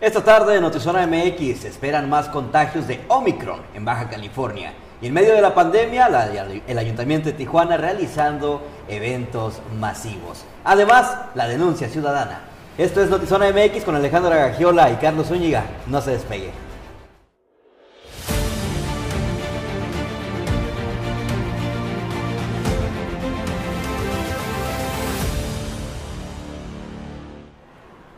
Esta tarde en Notizona MX se esperan más contagios de Omicron en Baja California. Y en medio de la pandemia, el Ayuntamiento de Tijuana realizando eventos masivos. Además, la denuncia ciudadana. Esto es Notizona MX con Alejandra Gagiola y Carlos Zúñiga. No se despegue.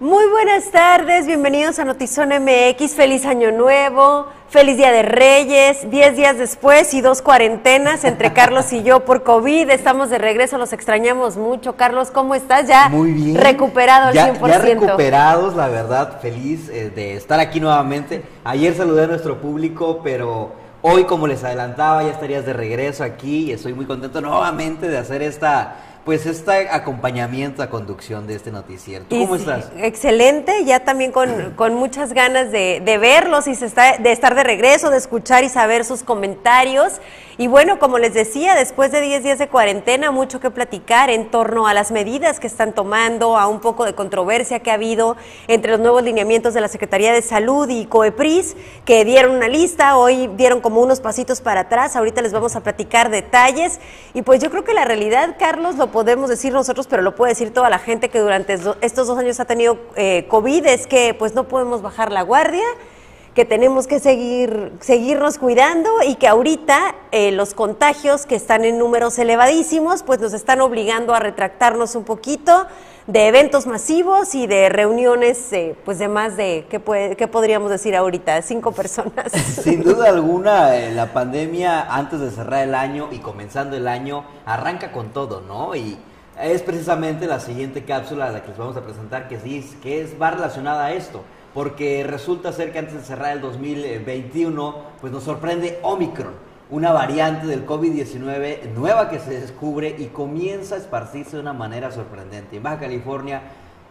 Muy buenas tardes, bienvenidos a Notizón MX, feliz año nuevo, feliz día de Reyes, diez días después y dos cuarentenas entre Carlos y yo por COVID, estamos de regreso, los extrañamos mucho. Carlos, ¿cómo estás? Ya Muy bien. recuperado al ya, 100%. Ya recuperados, la verdad, feliz eh, de estar aquí nuevamente. Ayer saludé a nuestro público, pero hoy, como les adelantaba, ya estarías de regreso aquí y estoy muy contento nuevamente de hacer esta pues este acompañamiento a conducción de este noticiero. cómo estás? Excelente, ya también con, con muchas ganas de, de, verlos y se está, de estar de regreso, de escuchar y saber sus comentarios. Y bueno, como les decía, después de 10 días de cuarentena, mucho que platicar en torno a las medidas que están tomando, a un poco de controversia que ha habido entre los nuevos lineamientos de la Secretaría de Salud y COEPRIS, que dieron una lista, hoy dieron como unos pasitos para atrás, ahorita les vamos a platicar detalles. Y pues yo creo que la realidad, Carlos, lo podemos decir nosotros, pero lo puede decir toda la gente que durante estos dos años ha tenido eh, COVID, es que pues no podemos bajar la guardia que tenemos que seguir, seguirnos cuidando y que ahorita eh, los contagios que están en números elevadísimos, pues nos están obligando a retractarnos un poquito de eventos masivos y de reuniones, eh, pues de más de, ¿qué, puede, ¿qué, podríamos decir ahorita? Cinco personas. Sin duda alguna, eh, la pandemia antes de cerrar el año y comenzando el año arranca con todo, ¿no? Y es precisamente la siguiente cápsula la que les vamos a presentar que, sí, que es, va relacionada a esto porque resulta ser que antes de cerrar el 2021, pues nos sorprende Omicron, una variante del COVID-19 nueva que se descubre y comienza a esparcirse de una manera sorprendente. En Baja California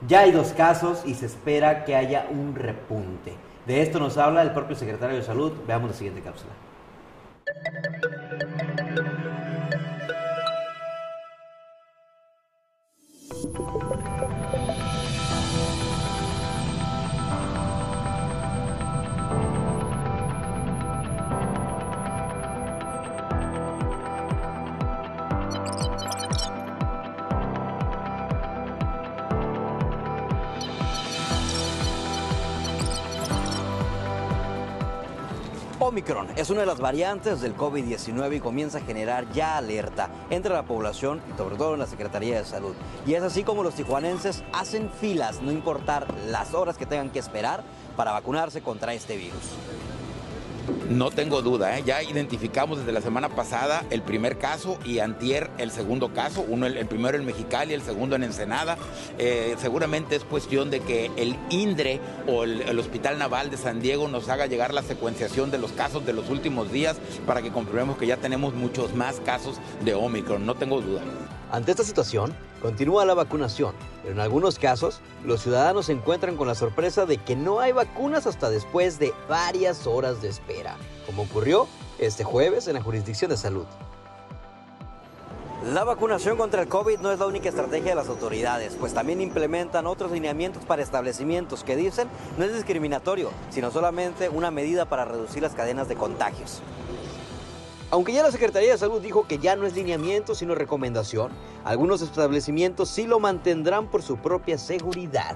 ya hay dos casos y se espera que haya un repunte. De esto nos habla el propio secretario de Salud. Veamos la siguiente cápsula. Omicron es una de las variantes del COVID-19 y comienza a generar ya alerta entre la población y sobre todo en la Secretaría de Salud. Y es así como los tijuanenses hacen filas, no importar las horas que tengan que esperar para vacunarse contra este virus. No tengo duda, ¿eh? ya identificamos desde la semana pasada el primer caso y antier el segundo caso, uno el, primero en Mexicali, el segundo en Ensenada. Eh, seguramente es cuestión de que el INDRE o el, Hospital Naval de San Diego nos haga llegar la secuenciación de los casos de los últimos días para que comprobemos que ya tenemos muchos más casos de Omicron, no tengo duda. Ante esta situación, continúa la vacunación, pero en algunos casos los ciudadanos se encuentran con la sorpresa de que no hay vacunas hasta después de varias horas de espera, como ocurrió este jueves en la jurisdicción de salud. La vacunación contra el COVID no es la única estrategia de las autoridades, pues también implementan otros lineamientos para establecimientos que dicen no es discriminatorio, sino solamente una medida para reducir las cadenas de contagios. Aunque ya la Secretaría de Salud dijo que ya no es lineamiento sino recomendación, algunos establecimientos sí lo mantendrán por su propia seguridad.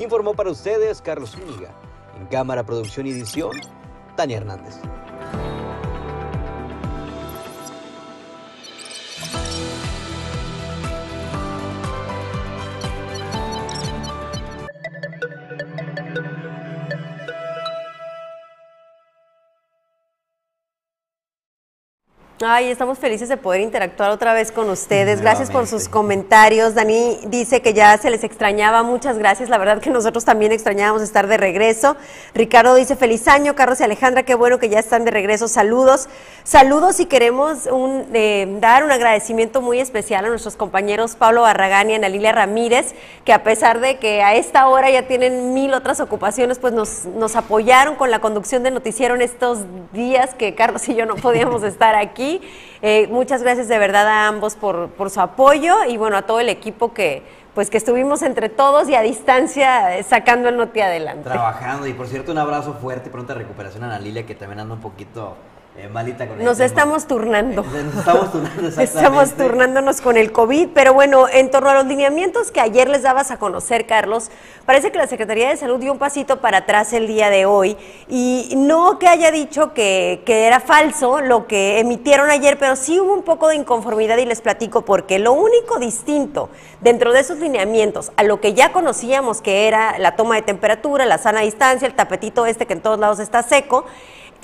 Informó para ustedes Carlos Zúñiga. En cámara, producción y edición, Tania Hernández. Ay, estamos felices de poder interactuar otra vez con ustedes. Gracias por sus comentarios. Dani dice que ya se les extrañaba. Muchas gracias. La verdad que nosotros también extrañábamos estar de regreso. Ricardo dice feliz año. Carlos y Alejandra, qué bueno que ya están de regreso. Saludos. Saludos y queremos un, eh, dar un agradecimiento muy especial a nuestros compañeros Pablo Barragán y Ana Lilia Ramírez, que a pesar de que a esta hora ya tienen mil otras ocupaciones, pues nos, nos apoyaron con la conducción de noticiero en estos días que Carlos y yo no podíamos estar aquí. Eh, muchas gracias de verdad a ambos por, por, su apoyo y bueno, a todo el equipo que pues que estuvimos entre todos y a distancia eh, sacando el noti adelante. Trabajando. Y por cierto, un abrazo fuerte y pronta recuperación a Ana Lilia, que también anda un poquito eh, malita con el Nos tema. estamos turnando. Nos estamos turnando. Estamos turnándonos con el COVID, pero bueno, en torno a los lineamientos que ayer les dabas a conocer, Carlos, parece que la Secretaría de Salud dio un pasito para atrás el día de hoy y no que haya dicho que, que era falso lo que emitieron ayer, pero sí hubo un poco de inconformidad y les platico porque lo único distinto dentro de esos lineamientos a lo que ya conocíamos que era la toma de temperatura, la sana distancia, el tapetito este que en todos lados está seco,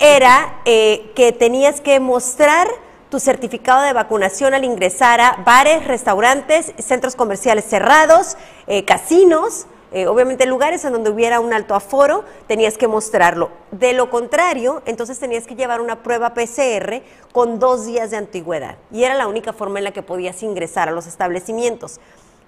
era eh, que tenías que mostrar tu certificado de vacunación al ingresar a bares, restaurantes, centros comerciales cerrados, eh, casinos, eh, obviamente lugares en donde hubiera un alto aforo, tenías que mostrarlo. De lo contrario, entonces tenías que llevar una prueba PCR con dos días de antigüedad. Y era la única forma en la que podías ingresar a los establecimientos.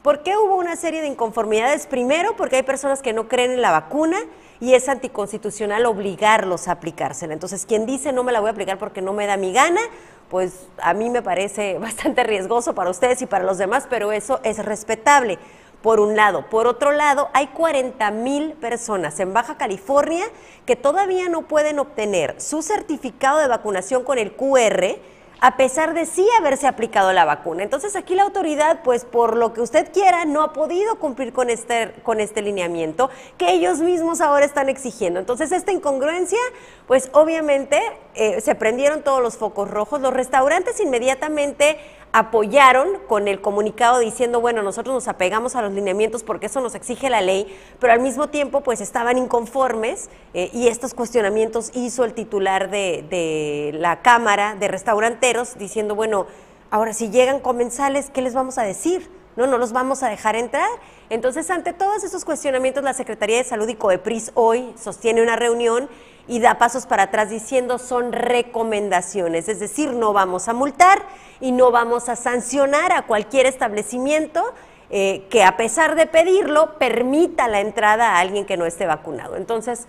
¿Por qué hubo una serie de inconformidades? Primero, porque hay personas que no creen en la vacuna y es anticonstitucional obligarlos a aplicársela. Entonces, quien dice no me la voy a aplicar porque no me da mi gana, pues a mí me parece bastante riesgoso para ustedes y para los demás, pero eso es respetable. Por un lado. Por otro lado, hay 40 mil personas en Baja California que todavía no pueden obtener su certificado de vacunación con el QR a pesar de sí haberse aplicado la vacuna. Entonces aquí la autoridad, pues por lo que usted quiera, no ha podido cumplir con este, con este lineamiento que ellos mismos ahora están exigiendo. Entonces esta incongruencia, pues obviamente eh, se prendieron todos los focos rojos. Los restaurantes inmediatamente apoyaron con el comunicado diciendo, bueno, nosotros nos apegamos a los lineamientos porque eso nos exige la ley, pero al mismo tiempo pues estaban inconformes eh, y estos cuestionamientos hizo el titular de, de la Cámara de Restauranteros diciendo, bueno, ahora si llegan comensales, ¿qué les vamos a decir? No, no los vamos a dejar entrar. Entonces, ante todos esos cuestionamientos, la Secretaría de Salud y COEPRIS hoy sostiene una reunión y da pasos para atrás diciendo son recomendaciones, es decir, no vamos a multar y no vamos a sancionar a cualquier establecimiento eh, que a pesar de pedirlo permita la entrada a alguien que no esté vacunado. Entonces,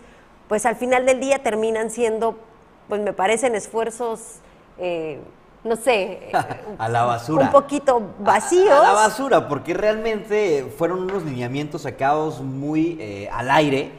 pues al final del día terminan siendo, pues me parecen esfuerzos... Eh, no sé, a la basura. Un poquito vacíos. A, a, la basura, porque realmente fueron unos lineamientos sacados muy eh, al aire,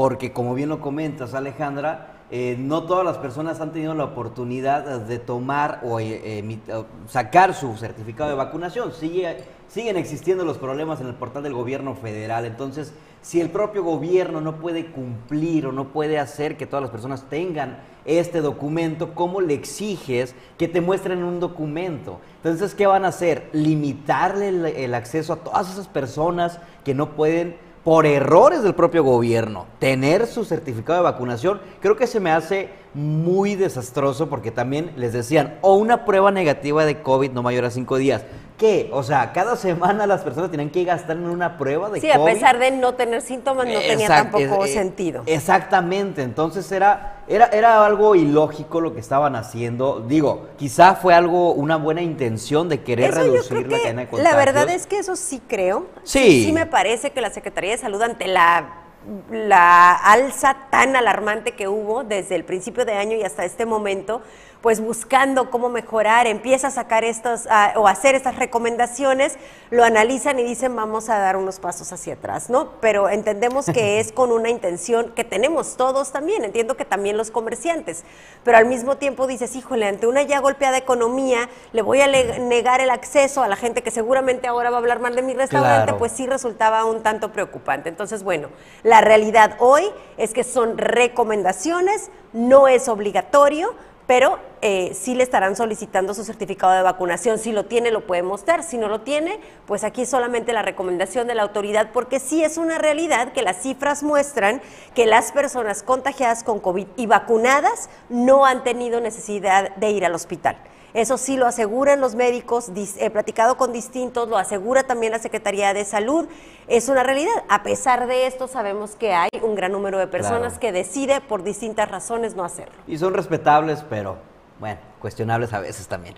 porque como bien lo comentas, Alejandra, eh, no todas las personas han tenido la oportunidad de tomar o eh, sacar su certificado de vacunación. Sigue, siguen existiendo los problemas en el portal del gobierno federal. Entonces, si el propio gobierno no puede cumplir o no puede hacer que todas las personas tengan este documento, ¿cómo le exiges que te muestren un documento? Entonces, ¿qué van a hacer? Limitarle el acceso a todas esas personas que no pueden por errores del propio gobierno, tener su certificado de vacunación, creo que se me hace muy desastroso porque también les decían, o una prueba negativa de COVID no mayor a cinco días. ¿Qué? O sea, cada semana las personas tenían que gastar en una prueba de sí, COVID. Sí, a pesar de no tener síntomas, no tenía tampoco es- sentido. Exactamente, entonces era, era, era algo ilógico lo que estaban haciendo. Digo, quizá fue algo, una buena intención de querer Eso reducir la cadena de la contagios. verdad es que eso sí creo. Sí. Sí me parece que la Secretaría de Salud ante la la alza tan alarmante que hubo desde el principio de año y hasta este momento, pues buscando cómo mejorar, empieza a sacar estos ah, o hacer estas recomendaciones, lo analizan y dicen vamos a dar unos pasos hacia atrás, ¿no? Pero entendemos que es con una intención que tenemos todos también, entiendo que también los comerciantes, pero al mismo tiempo dices, híjole, ante una ya golpeada economía, le voy a negar el acceso a la gente que seguramente ahora va a hablar mal de mi restaurante, Claro. pues sí resultaba un tanto preocupante. Entonces, bueno, la realidad hoy es que son recomendaciones, no es obligatorio, pero eh, sí le estarán solicitando su certificado de vacunación. Si lo tiene, lo puede mostrar. Si no lo tiene, pues aquí solamente la recomendación de la autoridad, porque sí es una realidad que las cifras muestran que las personas contagiadas con COVID y vacunadas no han tenido necesidad de ir al hospital. Eso sí lo aseguran los médicos, he platicado con distintos, lo asegura también la Secretaría de Salud. Es una realidad. A pesar de esto, sabemos que hay un gran número de personas Claro. que decide por distintas razones no hacerlo. Y son respetables, pero bueno, cuestionables a veces también.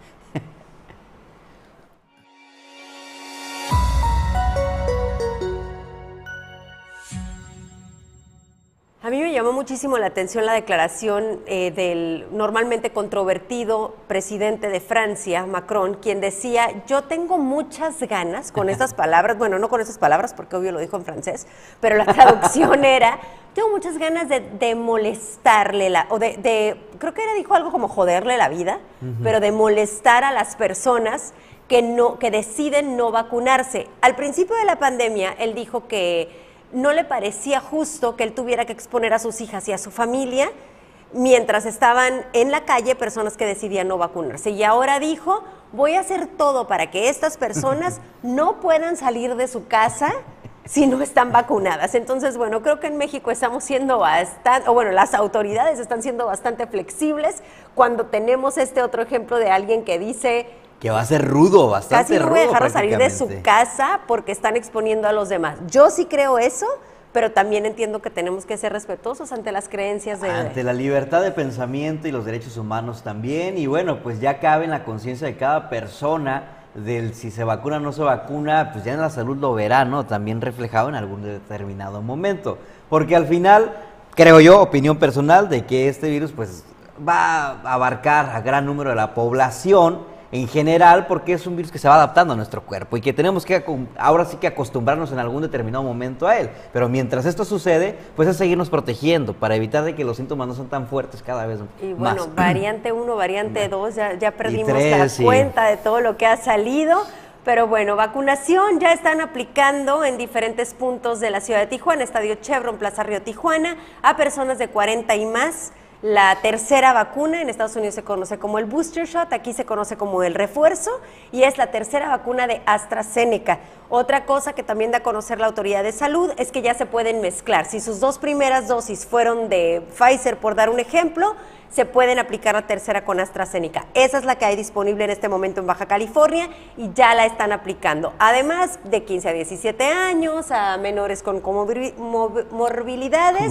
A mí me llamó muchísimo la atención la declaración eh, del normalmente controvertido presidente de Francia, Macron, quien decía, yo tengo muchas ganas con estas palabras, bueno, no con esas palabras porque obvio lo dijo en francés, pero la traducción era, tengo muchas ganas de, molestarle, la, o de, creo que era dijo algo como joderle la vida, pero de molestar a las personas que, no, que deciden no vacunarse. Al principio de la pandemia, él dijo que no le parecía justo que él tuviera que exponer a sus hijas y a su familia mientras estaban en la calle personas que decidían no vacunarse. Y ahora dijo, voy a hacer todo para que estas personas no puedan salir de su casa si no están vacunadas. Entonces, bueno, creo que en México estamos siendo bastante, o bueno, las autoridades están siendo bastante flexibles cuando tenemos este otro ejemplo de alguien que dice que va a ser rudo, bastante Casi no voy a salir de su casa porque están exponiendo a los demás. Yo sí creo eso, pero también entiendo que tenemos que ser respetuosos ante las creencias de... Ante la libertad de pensamiento y los derechos humanos también. Y bueno, pues ya cabe en la conciencia de cada persona del si se vacuna o no se vacuna, pues ya en la salud lo verá, ¿no? También reflejado en algún determinado momento. Porque al final, creo yo, opinión personal, de que este virus pues va a abarcar a gran número de la población en general porque es un virus que se va adaptando a nuestro cuerpo y que tenemos que ahora sí que acostumbrarnos en algún determinado momento a él. Pero mientras esto sucede, pues es seguirnos protegiendo para evitar de que los síntomas no sean tan fuertes cada vez y bueno, variante 1, variante 2, ya, ya perdimos la cuenta de todo lo que ha salido. Pero bueno, vacunación ya están aplicando en diferentes puntos de la ciudad de Tijuana, Estadio Chevron, Plaza Río Tijuana, a personas de 40 y más la tercera vacuna, en Estados Unidos se conoce como el booster shot, aquí se conoce como el refuerzo y es la tercera vacuna de AstraZeneca. Otra cosa que también da a conocer la autoridad de salud es que ya se pueden mezclar. Si sus dos primeras dosis fueron de Pfizer, por dar un ejemplo, se pueden aplicar la tercera con AstraZeneca. Esa es la que hay disponible en este momento en Baja California y ya la están aplicando. Además de 15 a 17 años, a menores con comorbilidades,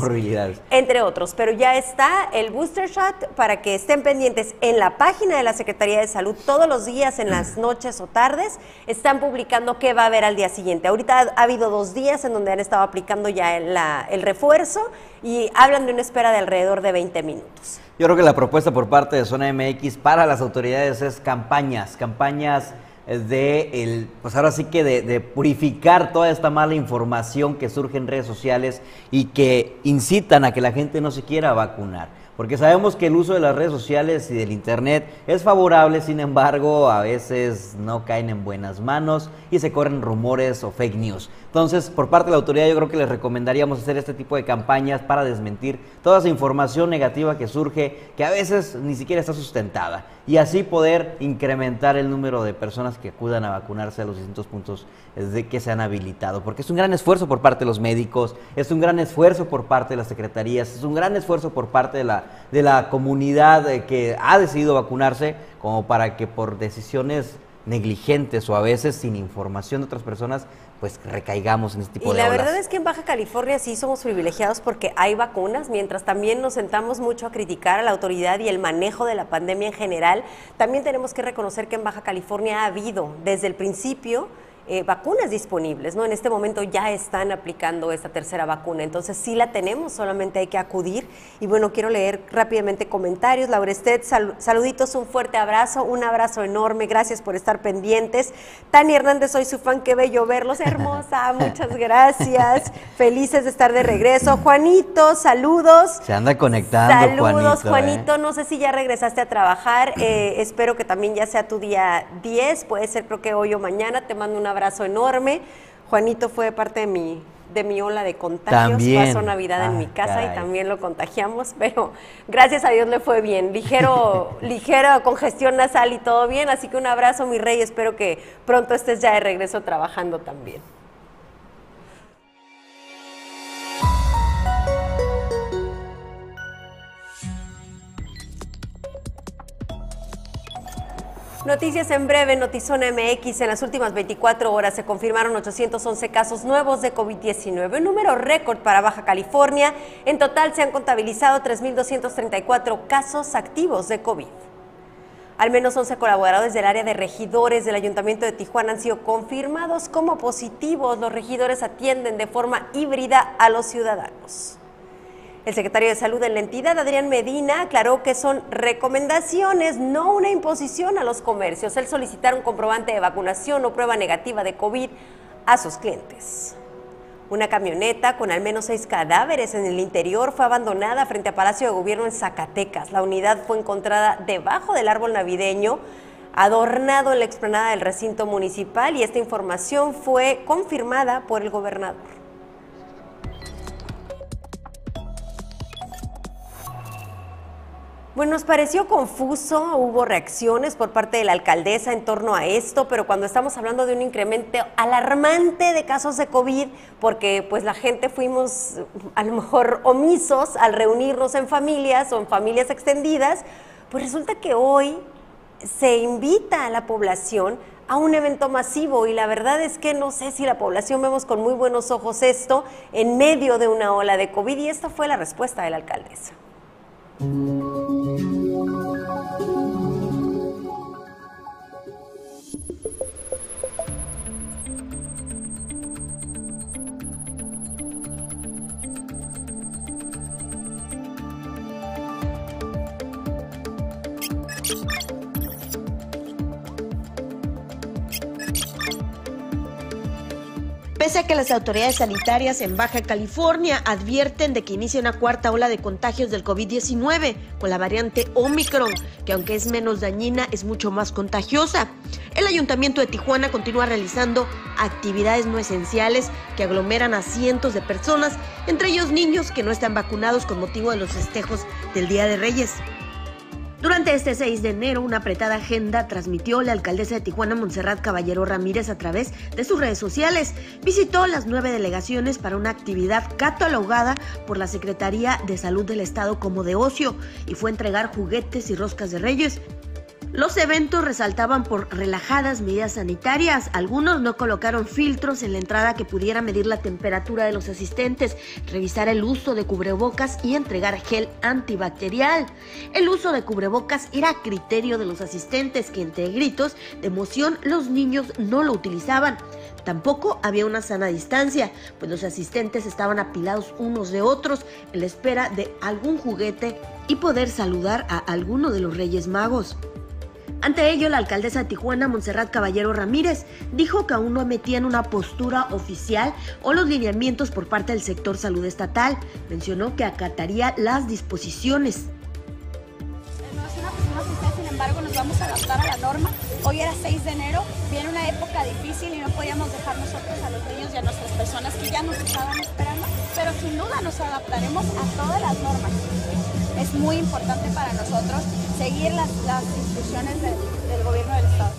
entre otros. Pero ya está el booster shot para que estén pendientes en la página de la Secretaría de Salud todos los días, en las noches o tardes. Están publicando qué va a haber al día siguiente. Ahorita ha habido dos días en donde han estado aplicando ya el refuerzo y hablan de una espera de alrededor de 20 minutos. Yo creo que la propuesta por parte de Zona MX para las autoridades es campañas, campañas de el, pues ahora sí que de, purificar toda esta mala información que surge en redes sociales y que incitan a que la gente no se quiera vacunar. Porque sabemos que el uso de las redes sociales y del Internet es favorable, sin embargo, a veces no caen en buenas manos y se corren rumores o fake news. Entonces, por parte de la autoridad, yo creo que les recomendaríamos hacer este tipo de campañas para desmentir toda esa información negativa que surge, que a veces ni siquiera está sustentada, y así poder incrementar el número de personas que acudan a vacunarse a los distintos puntos de que se han habilitado. Porque es un gran esfuerzo por parte de los médicos, es un gran esfuerzo por parte de las secretarías, es un gran esfuerzo por parte de la, de la comunidad que ha decidido vacunarse, como para que por decisiones negligentes o a veces sin información de otras personas, pues recaigamos en este tipo de de Y la verdad es que en Baja California sí somos privilegiados porque hay vacunas, mientras también nos sentamos mucho a criticar a la autoridad y el manejo de la pandemia en general, también tenemos que reconocer que en Baja California ha habido desde el principio eh, vacunas disponibles, ¿no? En este momento ya están aplicando esta tercera vacuna, entonces sí la tenemos, solamente hay que acudir. Y bueno, quiero leer rápidamente comentarios. Laura Estet, saluditos, un fuerte abrazo, un abrazo enorme, gracias por estar pendientes. Tania Hernández, soy su fan, qué bello verlos, hermosa, muchas gracias. Felices de estar de regreso. Juanito, saludos. Se anda conectando. Saludos, Juanito. ¿eh? No sé si ya regresaste a trabajar, eh, espero que también ya sea tu día 10, puede ser creo que hoy o mañana, te mando una abrazo enorme. Juanito fue parte de mi, de mi ola de contagios. Pasó Navidad en mi ah, casa y también lo contagiamos, pero gracias a Dios le fue bien. Ligero, ligera congestión nasal y todo bien. Así que un abrazo, mi rey. Espero que pronto estés ya de regreso trabajando también. Noticias en breve, Notizona MX. En las últimas 24 horas se confirmaron 811 casos nuevos de COVID-19, un número récord para Baja California. En total se han contabilizado 3.234 casos activos de COVID. Al menos 11 colaboradores del área de regidores del Ayuntamiento de Tijuana han sido confirmados como positivos. Los regidores atienden de forma híbrida a los ciudadanos. El secretario de Salud en la entidad, Adrián Medina, aclaró que son recomendaciones, no una imposición a los comercios. El solicitar un comprobante de vacunación o prueba negativa de COVID a sus clientes. Una camioneta con al menos seis cadáveres en el interior fue abandonada frente a Palacio de Gobierno en Zacatecas. La unidad fue encontrada debajo del árbol navideño, adornado en la explanada del recinto municipal y esta información fue confirmada por el gobernador. Bueno, nos pareció confuso, hubo reacciones por parte de la alcaldesa en torno a esto, pero cuando estamos hablando de un incremento alarmante de casos de COVID, porque pues la gente fuimos a lo mejor omisos al reunirnos en familias o en familias extendidas, pues resulta que hoy se invita a la población a un evento masivo y la verdad es que no sé si la población vemos con muy buenos ojos esto en medio de una ola de COVID y esta fue la respuesta de la alcaldesa. Pese a que las autoridades sanitarias en Baja California advierten de que inicia una cuarta ola de contagios del COVID-19 con la variante Omicron, que aunque es menos dañina, es mucho más contagiosa. El ayuntamiento de Tijuana continúa realizando actividades no esenciales que aglomeran a cientos de personas, entre ellos niños que no están vacunados con motivo de los festejos del Día de Reyes. Durante este 6 de enero, una apretada agenda transmitió la alcaldesa de Tijuana, Montserrat Caballero Ramírez, a través de sus redes sociales. Visitó las nueve delegaciones para una actividad catalogada por la Secretaría de Salud del Estado como de ocio y fue entregar juguetes y roscas de reyes. Los eventos resaltaban por relajadas medidas sanitarias. Algunos no colocaron filtros en la entrada que pudiera medir la temperatura de los asistentes, revisar el uso de cubrebocas y entregar gel antibacterial. El uso de cubrebocas era criterio de los asistentes que entre gritos de emoción los niños no lo utilizaban. Tampoco había una sana distancia, pues los asistentes estaban apilados unos de otros en la espera de algún juguete y poder saludar a alguno de los Reyes Magos. Ante ello, la alcaldesa de Tijuana, Montserrat Caballero Ramírez, dijo que aún no metían una postura oficial o los lineamientos por parte del sector salud estatal. Mencionó que acataría las disposiciones. Sin embargo, nos vamos a adaptar a la norma. Hoy era 6 de enero, viene una época difícil y no podíamos dejar nosotros a los niños y a nuestras personas que ya nos estaban esperando, pero sin duda nos adaptaremos a todas las normas es muy importante para nosotros seguir las, instrucciones del gobierno del Estado.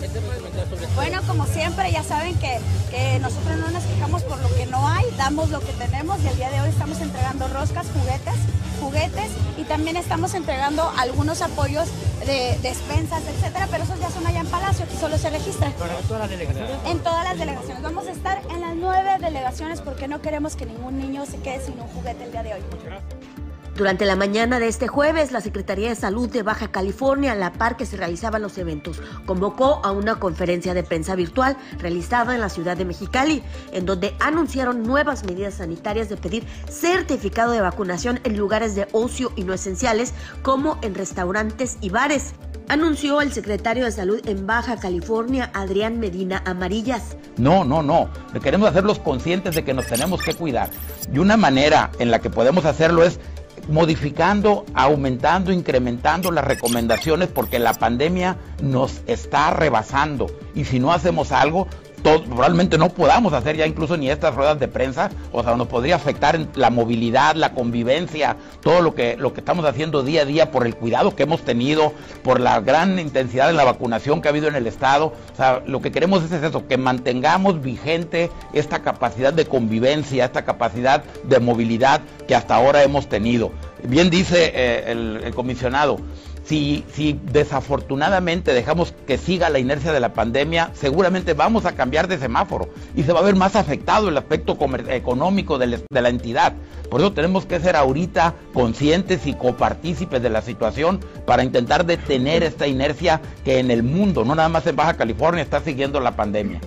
Bueno, como siempre, ya saben que, que nosotros no nos quejamos por lo que no hay, damos lo que tenemos y el día de hoy estamos entregando roscas, juguetes, juguetes y también estamos entregando algunos apoyos de despensas, etcétera, pero esos ya son allá en Palacio, que solo se registra. ¿En todas las delegaciones? En todas las delegaciones. Vamos a estar en las nueve delegaciones porque no queremos que ningún niño se quede sin un juguete el día de hoy. Durante la mañana de este jueves, la Secretaría de Salud de Baja California, a la par que se realizaban los eventos, convocó a una conferencia de prensa virtual realizada en la ciudad de Mexicali, en donde anunciaron nuevas medidas sanitarias de pedir certificado de vacunación en lugares de ocio y no esenciales, como en restaurantes y bares anunció el secretario de Salud en Baja California, Adrián Medina Amarillas. No, no, no. Queremos hacerlos conscientes de que nos tenemos que cuidar. Y una manera en la que podemos hacerlo es modificando, aumentando, incrementando las recomendaciones porque la pandemia nos está rebasando. Y si no hacemos algo, probablemente no podamos hacer ya incluso ni estas ruedas de prensa, o sea, nos podría afectar en la movilidad, la convivencia, todo lo que, lo que estamos haciendo día a día por el cuidado que hemos tenido, por la gran intensidad en la vacunación que ha habido en el Estado. O sea, lo que queremos es eso, que mantengamos vigente esta capacidad de convivencia, esta capacidad de movilidad que hasta ahora hemos tenido. Bien dice eh, el comisionado, si, desafortunadamente dejamos que siga la inercia de la pandemia, seguramente vamos a cambiar de semáforo y se va a ver más afectado el aspecto económico de, la entidad. Por eso tenemos que ser ahorita conscientes y copartícipes de la situación para intentar detener esta inercia que en el mundo, no nada más en Baja California, está siguiendo la pandemia.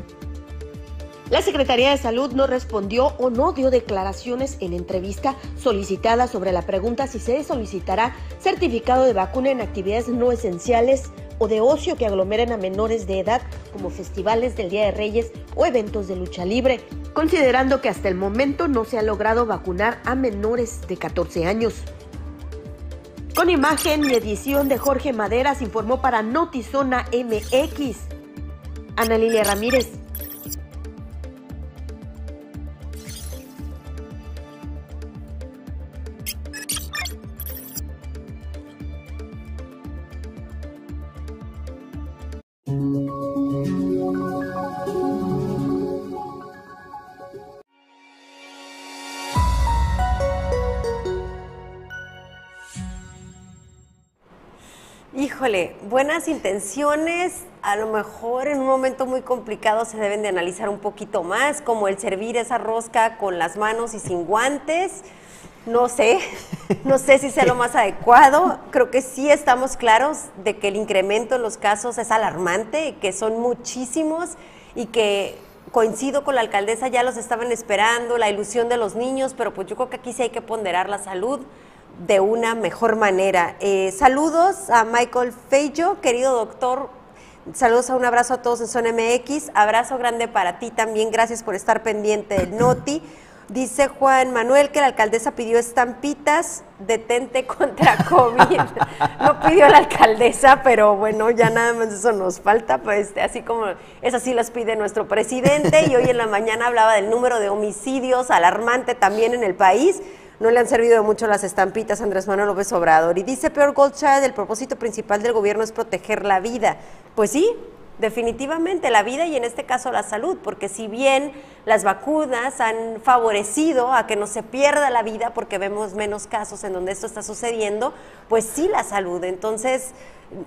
La Secretaría de Salud no respondió o no dio declaraciones en entrevista solicitada sobre la pregunta si se solicitará certificado de vacuna en actividades no esenciales o de ocio que aglomeren a menores de edad como festivales del Día de Reyes o eventos de lucha libre, considerando que hasta el momento no se ha logrado vacunar a menores de 14 años. Con imagen y edición de Jorge Maderas informó para Notizona MX. Ana Lilia Ramírez. Híjole, buenas intenciones, a lo mejor en un momento muy complicado se deben de analizar un poquito más, como el servir esa rosca con las manos y sin guantes. No sé, no sé si sea lo más adecuado. Creo que sí estamos claros de que el incremento en los casos es alarmante, que son muchísimos y que coincido con la alcaldesa, ya los estaban esperando, la ilusión de los niños, pero pues yo creo que aquí sí hay que ponderar la salud de una mejor manera. Eh, saludos a Michael Feyo, querido doctor. Saludos a un abrazo a todos en Zona MX. Abrazo grande para ti también. Gracias por estar pendiente del Noti. Dice Juan Manuel que la alcaldesa pidió estampitas detente contra COVID. No pidió la alcaldesa, pero bueno, ya nada más eso nos falta, pues así como es así las pide nuestro presidente y hoy en la mañana hablaba del número de homicidios alarmante también en el país no le han servido de mucho las estampitas Andrés Manuel López Obrador. Y dice Peor Goldchild, el propósito principal del gobierno es proteger la vida. Pues sí, definitivamente la vida y en este caso la salud, porque si bien las vacunas han favorecido a que no se pierda la vida porque vemos menos casos en donde esto está sucediendo, pues sí la salud. Entonces,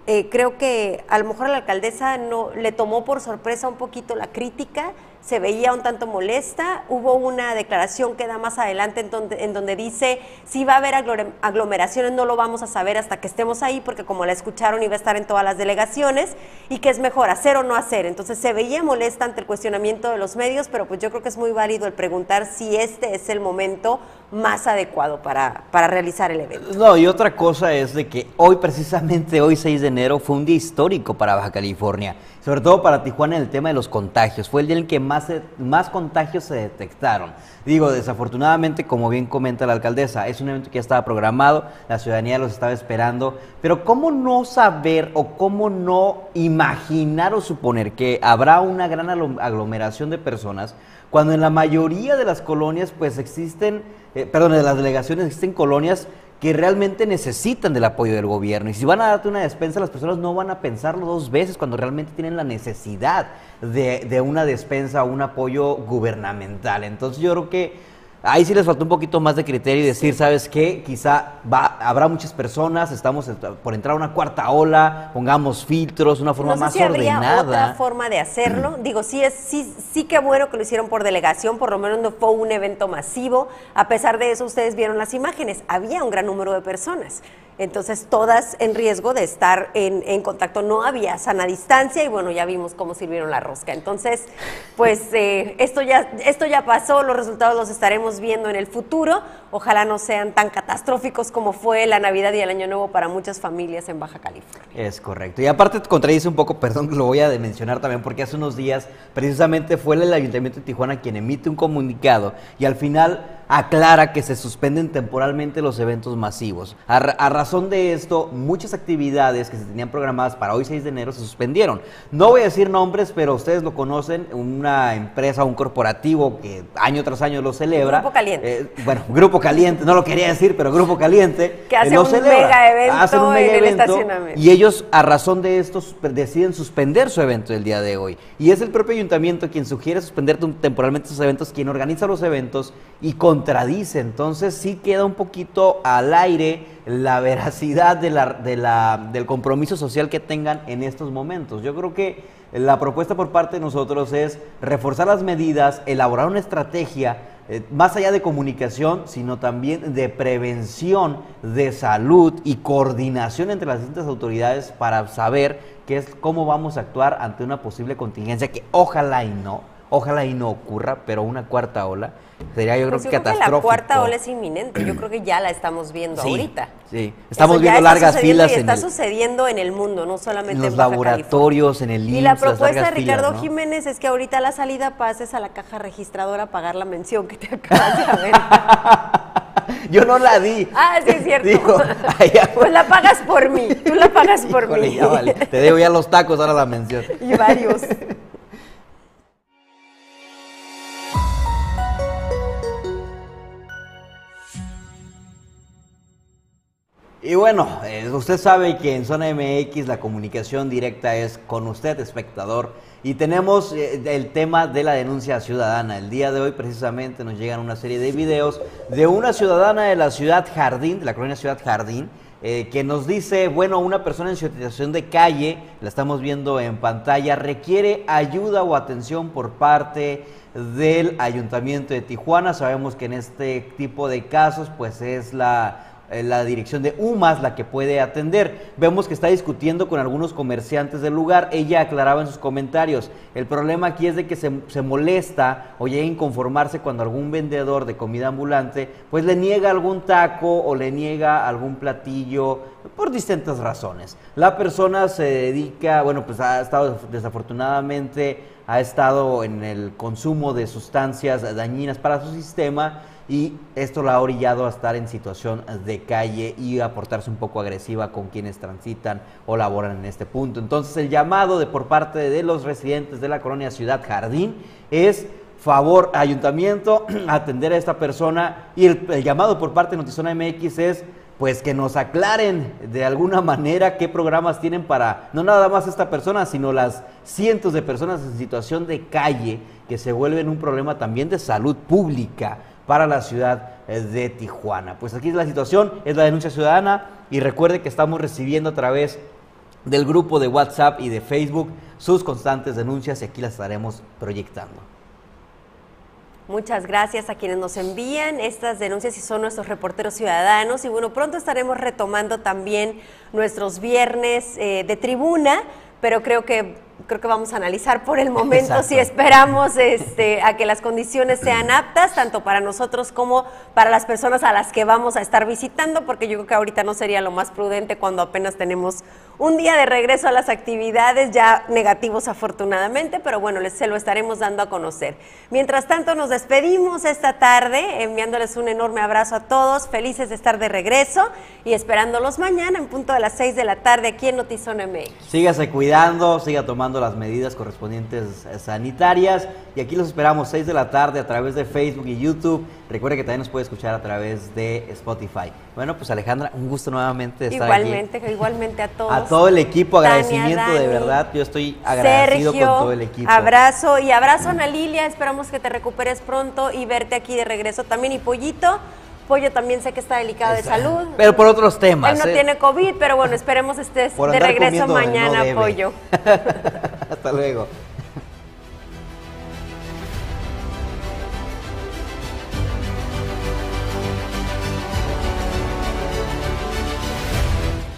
eh, creo que a lo mejor a la alcaldesa no le tomó por sorpresa un poquito la crítica, se veía un tanto molesta. Hubo una declaración que da más adelante en donde, en donde dice, si va a haber aglomeraciones, no lo vamos a saber hasta que estemos ahí, porque como la escucharon iba a estar en todas las delegaciones, y que es mejor hacer o no hacer. Entonces se veía molesta ante el cuestionamiento de los medios, pero pues yo creo que es muy válido el preguntar si este es el momento más adecuado para, para realizar el evento. No, y otra cosa es de que hoy, precisamente hoy 6 de enero, fue un día histórico para Baja California sobre todo para Tijuana en el tema de los contagios. Fue el día en que más, más contagios se detectaron. Digo, desafortunadamente, como bien comenta la alcaldesa, es un evento que ya estaba programado, la ciudadanía los estaba esperando, pero ¿cómo no saber o cómo no imaginar o suponer que habrá una gran aglomeración de personas cuando en la mayoría de las colonias pues existen, eh, perdón, de las delegaciones existen colonias que realmente necesitan del apoyo del gobierno. Y si van a darte una despensa, las personas no van a pensarlo dos veces cuando realmente tienen la necesidad de, de una despensa o un apoyo gubernamental. Entonces yo creo que Ahí sí les faltó un poquito más de criterio y decir, ¿sabes qué? Quizá va, habrá muchas personas, estamos por entrar a una cuarta ola, pongamos filtros, una forma no sé más si habría ordenada. otra forma de hacerlo. Digo, sí es sí sí que bueno que lo hicieron por delegación, por lo menos no fue un evento masivo. A pesar de eso, ustedes vieron las imágenes, había un gran número de personas entonces todas en riesgo de estar en, contacto. No había sana distancia y bueno, ya vimos cómo sirvieron la rosca. Entonces, pues eh, esto, ya, esto ya pasó, los resultados los estaremos viendo en el futuro. Ojalá no sean tan catastróficos como fue la Navidad y el Año Nuevo para muchas familias en Baja California. Es correcto. Y aparte contradice un poco, perdón, lo voy a mencionar también porque hace unos días precisamente fue el Ayuntamiento de Tijuana quien emite un comunicado y al final aclara que se suspenden temporalmente los eventos masivos. A, razón de esto, muchas actividades que se tenían programadas para hoy 6 de enero se suspendieron. No voy a decir nombres, pero ustedes lo conocen, una empresa, un corporativo que año tras año lo celebra. Grupo Caliente. Eh, bueno, Grupo Caliente, no lo quería decir, pero Grupo Caliente. Que hace un mega evento en el estacionamiento. Y ellos, a razón de esto, deciden suspender su evento el día de hoy. Y es el propio ayuntamiento quien sugiere suspender temporalmente sus eventos, quien organiza los eventos y con contradice, entonces sí queda un poquito al aire la veracidad del compromiso social que tengan en estos momentos. Yo creo que la propuesta por parte de nosotros es reforzar las medidas, elaborar una estrategia eh, más allá de comunicación, sino también de prevención de salud y coordinación entre las distintas autoridades para saber qué es cómo vamos a actuar ante una posible contingencia que ojalá y no Ojalá y no ocurra, pero una cuarta ola sería yo Pues creo yo que creo que catastrófico. la cuarta ola es inminente. Yo creo que ya la estamos viendo Sí, ahorita. sí. Estamos Eso viendo largas filas y en está el- sucediendo en el mundo, no solamente en en, los Baja laboratorios, en el California. Y la IMSS, propuesta de filas, Ricardo ¿no? Jiménez es que ahorita la salida pases a la caja registradora a pagar la mención que te acabas de ver. Yo no la di. Ah, sí es cierto. Digo, allá- pues la pagas por mí, tú la pagas por Híjole, mí. ya vale. Te debo ya los tacos, ahora la mención. y varios. Y bueno, eh, usted sabe que en Zona MX la comunicación directa es con usted, espectador, y tenemos eh, el tema de la denuncia ciudadana. El día de hoy precisamente nos llegan una serie de videos de una ciudadana de la ciudad Jardín, de la colonia Ciudad Jardín, eh, que nos dice, bueno, una persona en situación de calle, la estamos viendo en pantalla, requiere ayuda o atención por parte del Ayuntamiento de Tijuana. Sabemos que en este tipo de casos, pues es la la dirección de UMAS la que puede atender. Vemos que está discutiendo con algunos comerciantes del lugar. Ella aclaraba en sus comentarios. El problema aquí es de que se, se molesta o llega a inconformarse cuando algún vendedor de comida ambulante pues le niega algún taco o le niega algún platillo por distintas razones. La persona se dedica, bueno, pues ha estado desafortunadamente, ha estado en el consumo de sustancias dañinas para su sistema y esto la ha orillado a estar en situación de calle y a portarse un poco agresiva con quienes transitan o laboran en este punto. Entonces el llamado de por parte de los residentes de la colonia Ciudad Jardín es favor ayuntamiento atender a esta persona y el, el llamado por parte de Notizona MX es pues que nos aclaren de alguna manera qué programas tienen para no nada más esta persona, sino las cientos de personas en situación de calle que se vuelven un problema también de salud pública para la ciudad eh, de Tijuana. Pues aquí es la situación, es la denuncia ciudadana y recuerde que estamos recibiendo a través del grupo de WhatsApp y de Facebook sus constantes denuncias y aquí las estaremos proyectando. Muchas gracias a quienes nos envían estas denuncias y son nuestros reporteros ciudadanos. Y bueno, pronto estaremos retomando también nuestros viernes eh, de tribuna, pero creo que creo que vamos a analizar por el momento Exacto. si esperamos este, a que las condiciones sean aptas, tanto para nosotros como para las personas a las que vamos a estar visitando, porque yo creo que ahorita no sería lo más prudente cuando apenas tenemos un día de regreso a las actividades, ya negativos afortunadamente, pero bueno, les, se lo estaremos dando a conocer. Mientras tanto, nos despedimos esta tarde, enviándoles un enorme abrazo a todos, felices de estar de regreso y esperándolos mañana en punto de las 6 de la tarde aquí en Notizón MX. Sígase cuidando, siga tomando las medidas correspondientes eh, sanitarias y aquí los esperamos 6 de la tarde a través de Facebook y YouTube. Recuerde que también nos puede escuchar a través de Spotify. Bueno, pues Alejandra, un gusto nuevamente de estar aquí. Igualmente, igualmente a todos. A todo el equipo, Tania, agradecimiento de verdad. Yo estoy agradecido Sergio, con todo el equipo. Abrazo y abrazo a Ana Lilia. Esperamos que te recuperes pronto y verte aquí de regreso también. Y Pollito, Pollo también sé que está delicado de salud. Pero por otros temas. Él no ¿eh? tiene COVID, pero bueno, esperemos estés Por de regreso no mañana, debe. Pollo. Hasta luego.